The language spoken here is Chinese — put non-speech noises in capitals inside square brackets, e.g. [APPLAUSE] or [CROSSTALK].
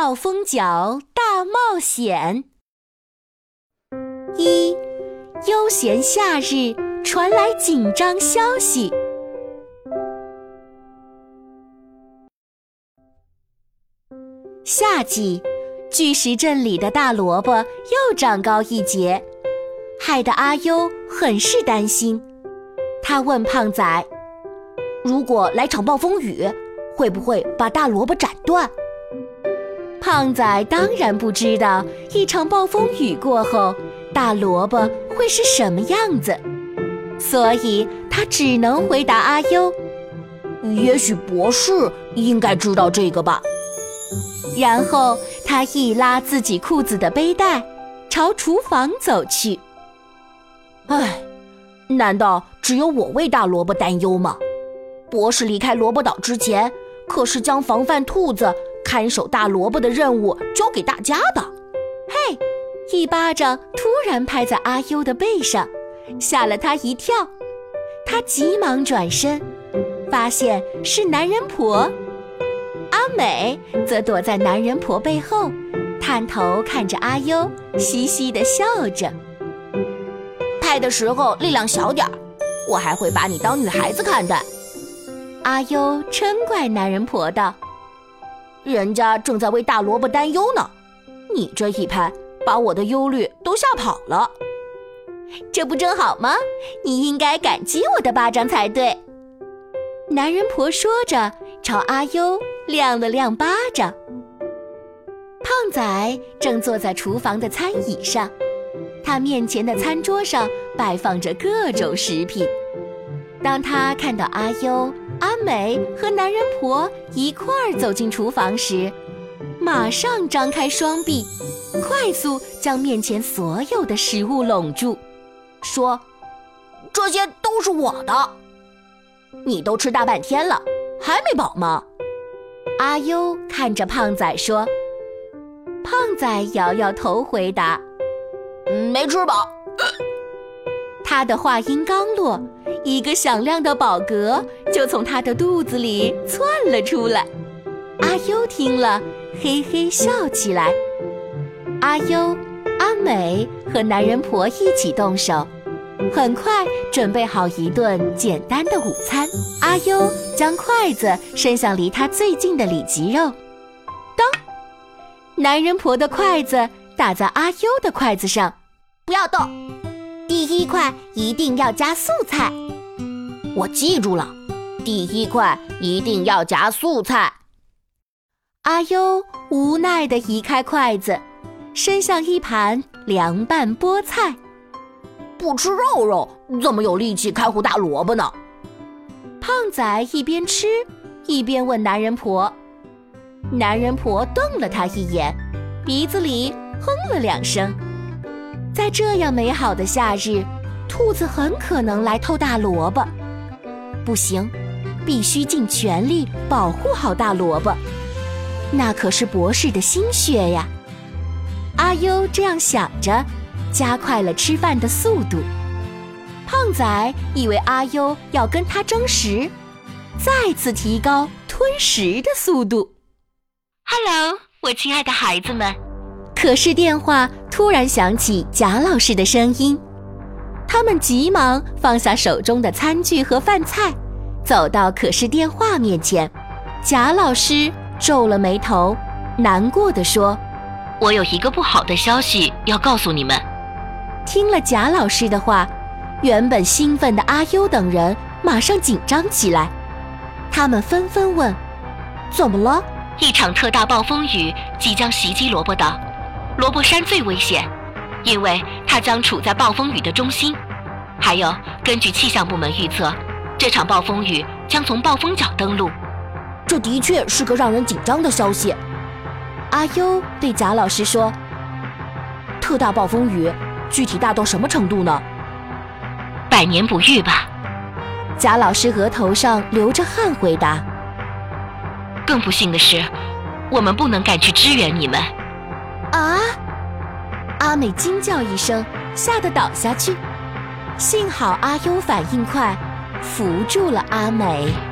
暴风角大冒险》一，悠闲夏日传来紧张消息。夏季，巨石阵里的大萝卜又长高一截，害得阿优很是担心。他问胖仔：“如果来场暴风雨，会不会把大萝卜斩断？”胖仔当然不知道一场暴风雨过后大萝卜会是什么样子，所以他只能回答阿优：“也许博士应该知道这个吧。”然后他一拉自己裤子的背带，朝厨房走去。唉，难道只有我为大萝卜担忧吗？博士离开萝卜岛之前，可是将防范兔子。看守大萝卜的任务交给大家的。嘿，一巴掌突然拍在阿优的背上，吓了他一跳。他急忙转身，发现是男人婆。阿美则躲在男人婆背后，探头看着阿优，嘻嘻地笑着。拍的时候力量小点儿，我还会把你当女孩子看待。阿优嗔怪男人婆道。人家正在为大萝卜担忧呢，你这一拍，把我的忧虑都吓跑了。这不正好吗？你应该感激我的巴掌才对。男人婆说着，朝阿优亮了亮巴掌。胖仔正坐在厨房的餐椅上，他面前的餐桌上摆放着各种食品。当他看到阿优。阿美和男人婆一块儿走进厨房时，马上张开双臂，快速将面前所有的食物拢住，说：“这些都是我的。你都吃大半天了，还没饱吗？”阿优看着胖仔说。胖仔摇摇头回答：“没吃饱。” [LAUGHS] 他的话音刚落。一个响亮的饱嗝就从他的肚子里窜了出来，阿优听了，嘿嘿笑起来。阿优、阿美和男人婆一起动手，很快准备好一顿简单的午餐。阿优将筷子伸向离他最近的里脊肉，当，男人婆的筷子打在阿优的筷子上，不要动。第一块一定要加素菜，我记住了。第一块一定要夹素菜。阿优无奈地移开筷子，伸向一盘凉拌菠菜。不吃肉肉，怎么有力气开护大萝卜呢？胖仔一边吃一边问男人婆。男人婆瞪了他一眼，鼻子里哼了两声。在这样美好的夏日，兔子很可能来偷大萝卜。不行，必须尽全力保护好大萝卜，那可是博士的心血呀！阿优这样想着，加快了吃饭的速度。胖仔以为阿优要跟他争食，再次提高吞食的速度。Hello，我亲爱的孩子们。可是电话突然响起，贾老师的声音。他们急忙放下手中的餐具和饭菜，走到可视电话面前。贾老师皱了眉头，难过的说：“我有一个不好的消息要告诉你们。”听了贾老师的话，原本兴奋的阿优等人马上紧张起来。他们纷纷问：“怎么了？”一场特大暴风雨即将袭击萝卜岛。萝卜山最危险，因为它将处在暴风雨的中心。还有，根据气象部门预测，这场暴风雨将从暴风角登陆。这的确是个让人紧张的消息。阿优对贾老师说：“特大暴风雨具体大到什么程度呢？”百年不遇吧。贾老师额头上流着汗回答：“更不幸的是，我们不能赶去支援你们。”啊！阿美惊叫一声，吓得倒下去。幸好阿优反应快，扶住了阿美。